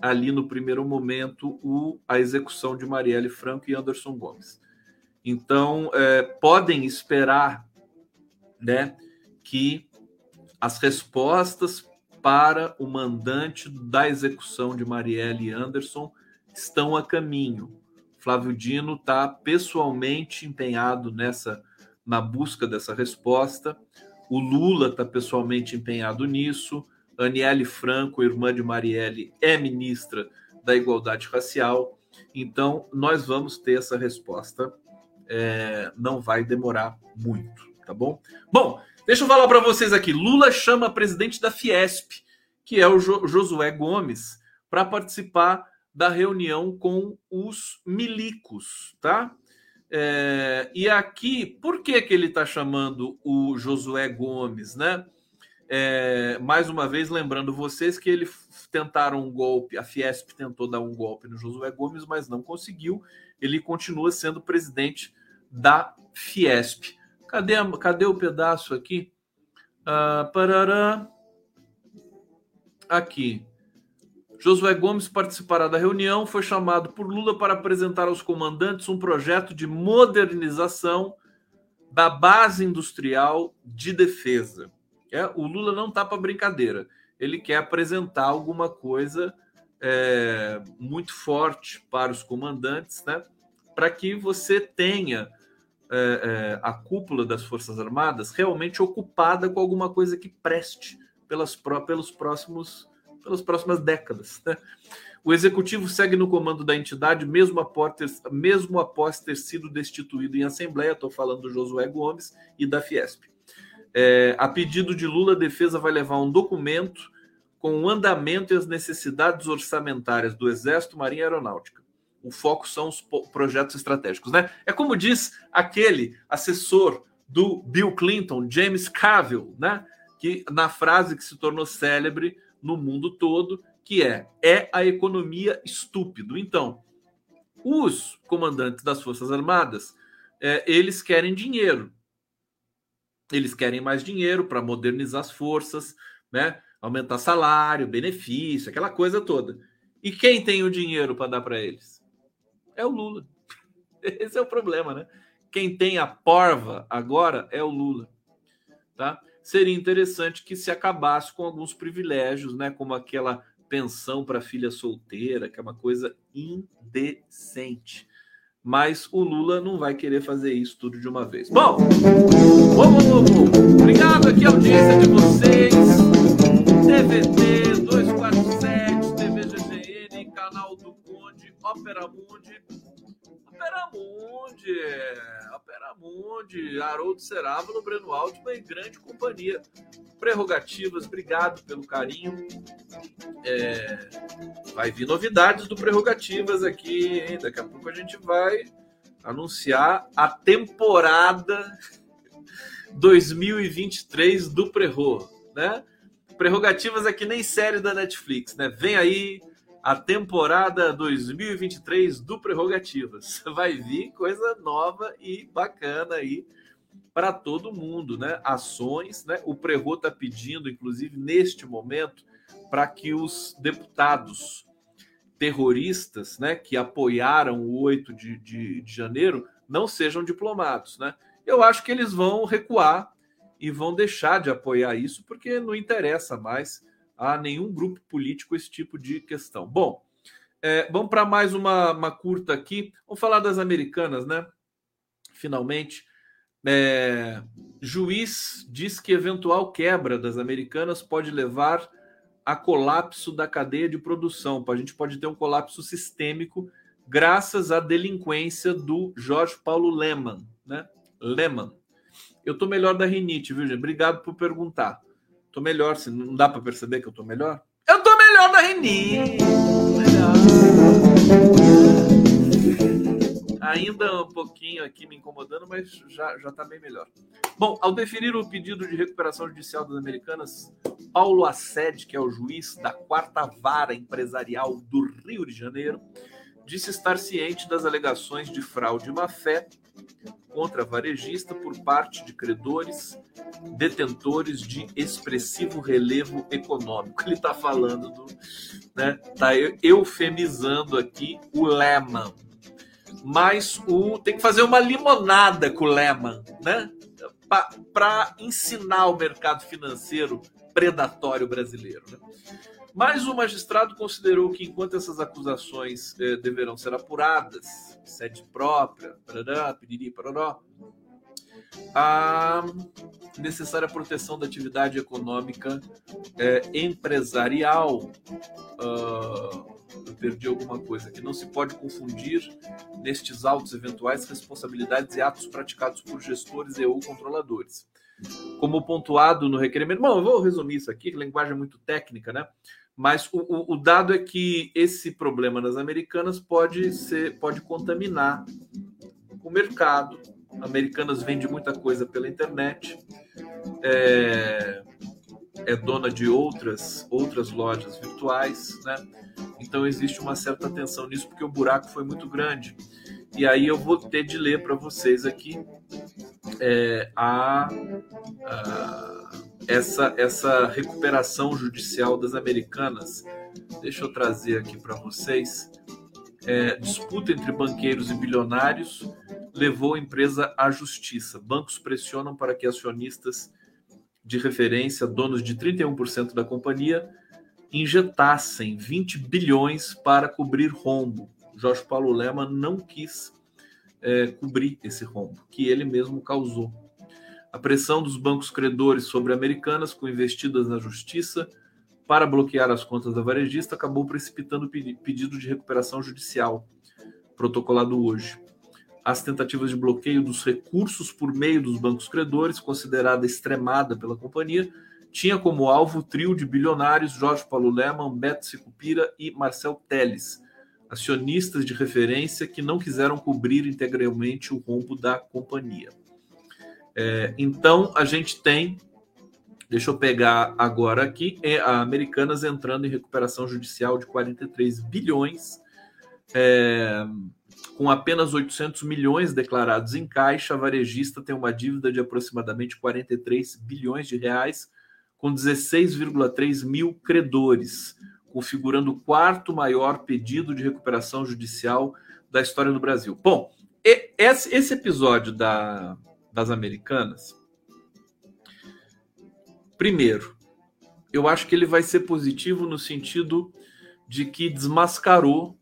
ali no primeiro momento o, a execução de Marielle Franco e Anderson Gomes. Então, é, podem esperar né, que as respostas para o mandante da execução de Marielle Anderson estão a caminho. Flávio Dino está pessoalmente empenhado nessa na busca dessa resposta. O Lula está pessoalmente empenhado nisso. Aniele Franco, irmã de Marielle, é ministra da Igualdade Racial. Então, nós vamos ter essa resposta. É, não vai demorar muito, tá bom? Bom, deixa eu falar para vocês aqui. Lula chama presidente da Fiesp, que é o Josué Gomes, para participar da reunião com os milicos, tá? É, e aqui, por que, que ele está chamando o Josué Gomes, né? É, mais uma vez, lembrando vocês que ele tentaram um golpe, a Fiesp tentou dar um golpe no Josué Gomes, mas não conseguiu. Ele continua sendo presidente da Fiesp. Cadê, cadê o pedaço aqui? Ah, parará. Aqui. Josué Gomes participará da reunião. Foi chamado por Lula para apresentar aos comandantes um projeto de modernização da base industrial de defesa. É, o Lula não está para brincadeira. Ele quer apresentar alguma coisa é, muito forte para os comandantes, né? Para que você tenha é, é, a cúpula das Forças Armadas realmente ocupada com alguma coisa que preste pelas, pelos próximos pelas próximas décadas. Né? O executivo segue no comando da entidade, mesmo após ter, mesmo após ter sido destituído em assembleia. Estou falando do Josué Gomes e da Fiesp. É, a pedido de Lula, a defesa vai levar um documento com o andamento e as necessidades orçamentárias do Exército, Marinha e Aeronáutica. O foco são os projetos estratégicos. Né? É como diz aquele assessor do Bill Clinton, James Cavill, né? que na frase que se tornou célebre no mundo todo, que é é a economia estúpido. Então, os comandantes das Forças Armadas, é, eles querem dinheiro. Eles querem mais dinheiro para modernizar as forças, né? aumentar salário, benefício, aquela coisa toda. E quem tem o dinheiro para dar para eles? É o Lula. (laughs) Esse é o problema, né? Quem tem a porva agora é o Lula. Tá? Seria interessante que se acabasse com alguns privilégios, né, como aquela pensão para filha solteira, que é uma coisa indecente. Mas o Lula não vai querer fazer isso tudo de uma vez. Bom, vamos, vamos, obrigado aqui a audiência de vocês. TVT 247, TV GGN, canal do Conde, Ópera Mundi. Opera Mundi, Opera Mundi, Haroldo Cerávulo, Breno Altman e grande companhia. Prerrogativas, obrigado pelo carinho. É, vai vir novidades do Prerrogativas aqui, hein? Daqui a pouco a gente vai anunciar a temporada (laughs) 2023 do Prerro, né? Prerrogativas aqui nem série da Netflix, né? Vem aí a temporada 2023 do Prerrogativas. (laughs) Vai vir coisa nova e bacana aí para todo mundo, né? Ações, né? O Prevô está pedindo, inclusive neste momento, para que os deputados terroristas, né, que apoiaram o 8 de, de, de janeiro, não sejam diplomados, né? Eu acho que eles vão recuar e vão deixar de apoiar isso, porque não interessa mais a nenhum grupo político esse tipo de questão. Bom, é, vamos para mais uma, uma curta aqui. Vamos falar das americanas, né? Finalmente. É, juiz diz que eventual quebra das americanas pode levar a colapso da cadeia de produção. A gente pode ter um colapso sistêmico graças à delinquência do Jorge Paulo Lehmann, né? Lehmann. Eu tô melhor da rinite, viu, gente? Obrigado por perguntar. Tô melhor, se não dá para perceber que eu tô melhor? Eu tô melhor da rinite. Ainda um pouquinho aqui me incomodando, mas já, já tá bem melhor. Bom, ao definir o pedido de recuperação judicial das americanas, Paulo Assed, que é o juiz da quarta vara empresarial do Rio de Janeiro, disse estar ciente das alegações de fraude e má-fé contra varejista por parte de credores detentores de expressivo relevo econômico. Ele está falando do, né, tá eufemizando aqui o Lehman. Mas o tem que fazer uma limonada com o Lehman, né? Para ensinar o mercado financeiro predatório brasileiro. Né? Mas o magistrado considerou que, enquanto essas acusações eh, deverão ser apuradas, sede própria, parará, piriri, parará, a necessária proteção da atividade econômica eh, empresarial. Uh, eu perdi alguma coisa que não se pode confundir nestes autos eventuais responsabilidades e atos praticados por gestores e ou controladores. Como pontuado no requerimento. Bom, eu vou resumir isso aqui, que linguagem é muito técnica, né? Mas o, o, o, dado é que esse problema nas americanas pode ser, pode contaminar o mercado. Americanas vende muita coisa pela internet, é, é dona de outras outras lojas virtuais, né? Então existe uma certa atenção nisso porque o buraco foi muito grande. E aí eu vou ter de ler para vocês aqui é, a, a essa, essa recuperação judicial das americanas. Deixa eu trazer aqui para vocês. É, disputa entre banqueiros e bilionários levou a empresa à justiça. Bancos pressionam para que acionistas de referência, donos de 31% da companhia, injetassem 20 bilhões para cobrir rombo. Jorge Paulo Lema não quis é, cobrir esse rombo, que ele mesmo causou. A pressão dos bancos credores sobre Americanas, com investidas na justiça para bloquear as contas da varejista, acabou precipitando o pedido de recuperação judicial, protocolado hoje. As tentativas de bloqueio dos recursos por meio dos bancos credores, considerada extremada pela companhia, tinha como alvo o trio de bilionários Jorge Paulo Leman, Beto Sicupira e Marcel Teles, acionistas de referência que não quiseram cobrir integralmente o rombo da companhia. É, então, a gente tem, deixa eu pegar agora aqui, é a Americanas entrando em recuperação judicial de 43 bilhões, é, com apenas 800 milhões declarados em caixa, a varejista tem uma dívida de aproximadamente 43 bilhões de reais, com 16,3 mil credores, configurando o quarto maior pedido de recuperação judicial da história do Brasil. Bom, esse episódio da, das americanas. Primeiro, eu acho que ele vai ser positivo no sentido de que desmascarou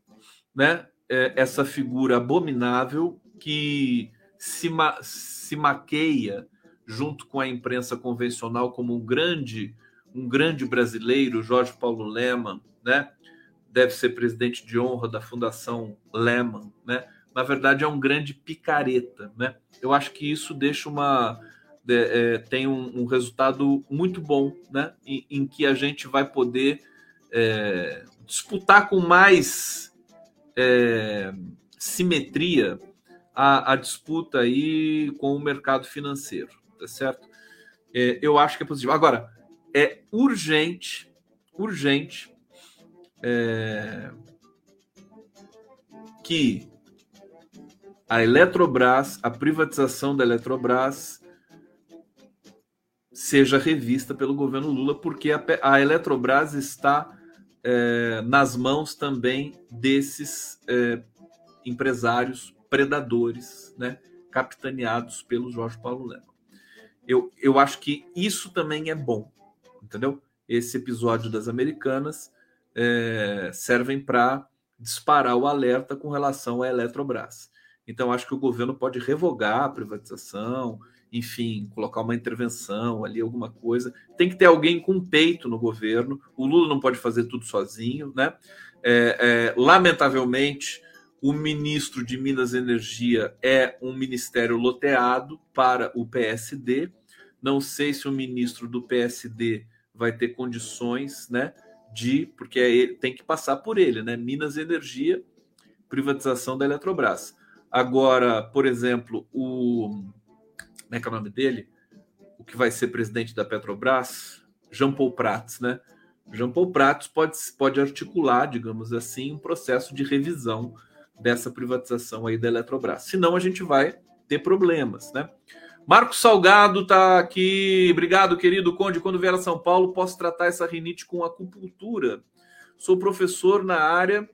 né, é, essa figura abominável que se, ma se maqueia junto com a imprensa convencional como um grande um grande brasileiro, Jorge Paulo Leman, né? Deve ser presidente de honra da Fundação Leman, né? Na verdade é um grande picareta, né? Eu acho que isso deixa uma é, tem um, um, resultado muito bom, né? Em, em, que a gente vai poder é, disputar com mais é, simetria a, a, disputa aí com o mercado financeiro, tá certo? É, eu acho que é positivo. Agora é urgente, urgente é, que a Eletrobras, a privatização da Eletrobras seja revista pelo governo Lula, porque a, a Eletrobras está é, nas mãos também desses é, empresários predadores, né, capitaneados pelo Jorge Paulo Lema. Eu, eu acho que isso também é bom, entendeu? Esse episódio das Americanas é, servem para disparar o alerta com relação à Eletrobras. Então, acho que o governo pode revogar a privatização, enfim, colocar uma intervenção ali, alguma coisa. Tem que ter alguém com peito no governo. O Lula não pode fazer tudo sozinho, né? É, é, lamentavelmente, o ministro de Minas e Energia é um ministério loteado para o PSD. Não sei se o ministro do PSD vai ter condições, né? De, porque é tem que passar por ele, né? Minas e Energia, privatização da Eletrobras. Agora, por exemplo, o como é que é o nome dele? O que vai ser presidente da Petrobras? Jean Paul Prats, né? Jean Paul Prats pode, pode articular, digamos assim, um processo de revisão dessa privatização aí da Eletrobras. Senão a gente vai ter problemas, né? Marcos Salgado está aqui. Obrigado, querido Conde. Quando vier a São Paulo, posso tratar essa rinite com acupuntura. Sou professor na área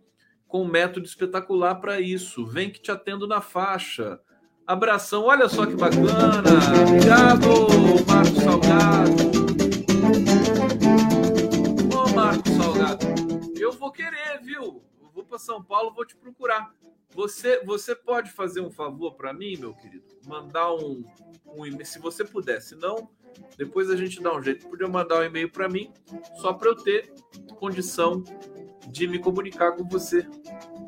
com um método espetacular para isso. Vem que te atendo na faixa. Abração, olha só que bacana. Obrigado, Marcos Salgado. Ô, Marcos Salgado, eu vou querer, viu? Eu vou para São Paulo, vou te procurar. Você, você pode fazer um favor para mim, meu querido? Mandar um, um e-mail, se você puder. Se não, depois a gente dá um jeito. Podia mandar um e-mail para mim, só para eu ter condição de me comunicar com você.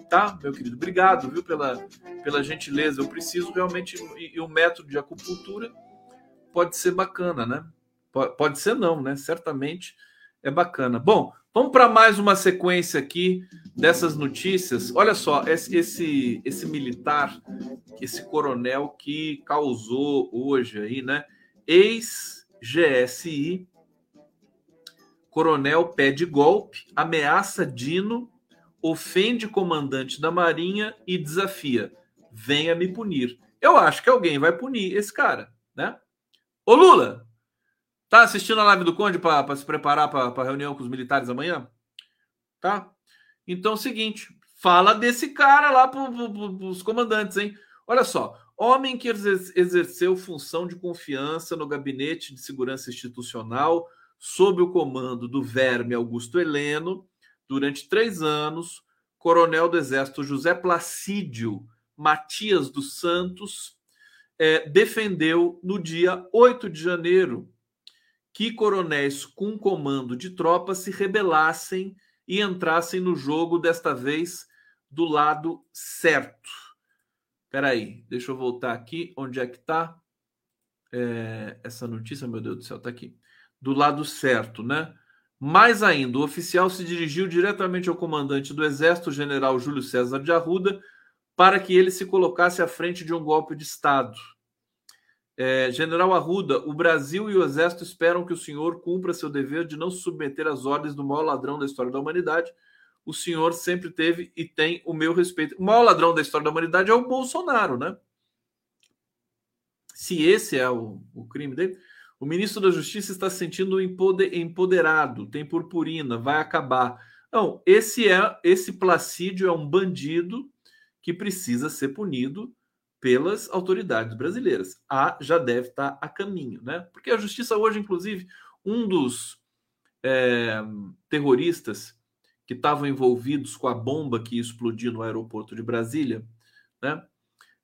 Tá, meu querido? Obrigado, viu, pela, pela gentileza. Eu preciso realmente. E, o método de acupuntura pode ser bacana, né? Pode, pode ser não, né? Certamente é bacana. Bom, vamos para mais uma sequência aqui dessas notícias. Olha só, esse, esse, esse militar, esse coronel que causou hoje aí, né? Ex-GSI Coronel pede golpe, ameaça Dino, ofende comandante da Marinha e desafia: venha me punir. Eu acho que alguém vai punir esse cara, né? Ô Lula, tá assistindo a live do Conde para se preparar para a reunião com os militares amanhã? Tá? Então é o seguinte, fala desse cara lá para os comandantes, hein? Olha só, homem que exerceu função de confiança no gabinete de segurança institucional sob o comando do verme Augusto Heleno, durante três anos, coronel do Exército José Placídio Matias dos Santos é, defendeu no dia 8 de janeiro que coronéis com comando de tropas se rebelassem e entrassem no jogo, desta vez do lado certo. Espera aí, deixa eu voltar aqui. Onde é que está é, essa notícia? Meu Deus do céu, está aqui do lado certo, né? Mais ainda, o oficial se dirigiu diretamente ao comandante do Exército, general Júlio César de Arruda, para que ele se colocasse à frente de um golpe de Estado. É, general Arruda, o Brasil e o Exército esperam que o senhor cumpra seu dever de não se submeter às ordens do maior ladrão da história da humanidade. O senhor sempre teve e tem o meu respeito. O maior ladrão da história da humanidade é o Bolsonaro, né? Se esse é o, o crime dele. O ministro da Justiça está se sentindo empoderado, tem purpurina, vai acabar. Não, esse é esse Placídio é um bandido que precisa ser punido pelas autoridades brasileiras. A já deve estar a caminho, né? Porque a justiça hoje, inclusive, um dos é, terroristas que estavam envolvidos com a bomba que explodiu no aeroporto de Brasília, né?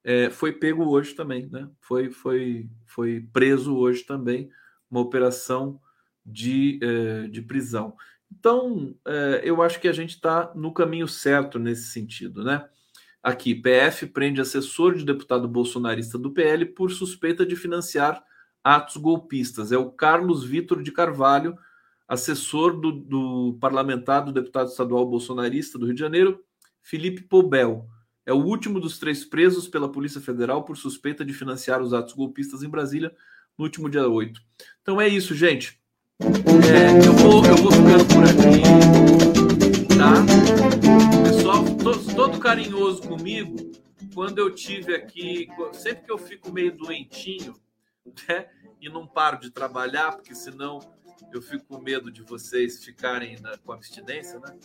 É, foi pego hoje também, né? Foi, foi, foi preso hoje também, uma operação de, é, de prisão. Então, é, eu acho que a gente está no caminho certo nesse sentido, né? Aqui, PF prende assessor de deputado bolsonarista do PL por suspeita de financiar atos golpistas. É o Carlos Vitor de Carvalho, assessor do, do parlamentar do deputado estadual bolsonarista do Rio de Janeiro, Felipe Pobel é o último dos três presos pela Polícia Federal por suspeita de financiar os atos golpistas em Brasília no último dia 8. Então é isso, gente. É, eu, vou, eu vou ficando por aqui, tá? Pessoal, todo, todo carinhoso comigo. Quando eu tive aqui, sempre que eu fico meio doentinho, (laughs) né? e não paro de trabalhar, porque senão eu fico com medo de vocês ficarem na, com abstinência, né?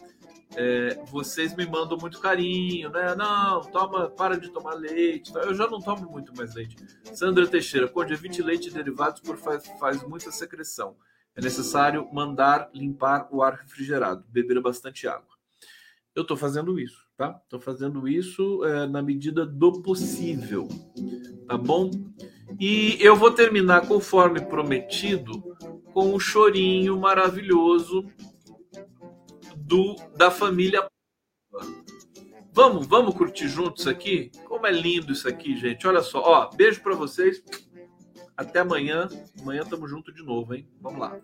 É, vocês me mandam muito carinho, né? Não, toma, para de tomar leite. Tá? Eu já não tomo muito mais leite. Sandra Teixeira, evite leite e derivados por faz, faz muita secreção. É necessário mandar limpar o ar refrigerado, beber bastante água. Eu estou fazendo isso, tá? Estou fazendo isso é, na medida do possível, tá bom? E eu vou terminar conforme prometido com um chorinho maravilhoso do da família. Vamos, vamos curtir juntos aqui? Como é lindo isso aqui, gente. Olha só, ó, beijo para vocês. Até amanhã. Amanhã tamo junto de novo, hein? Vamos lá.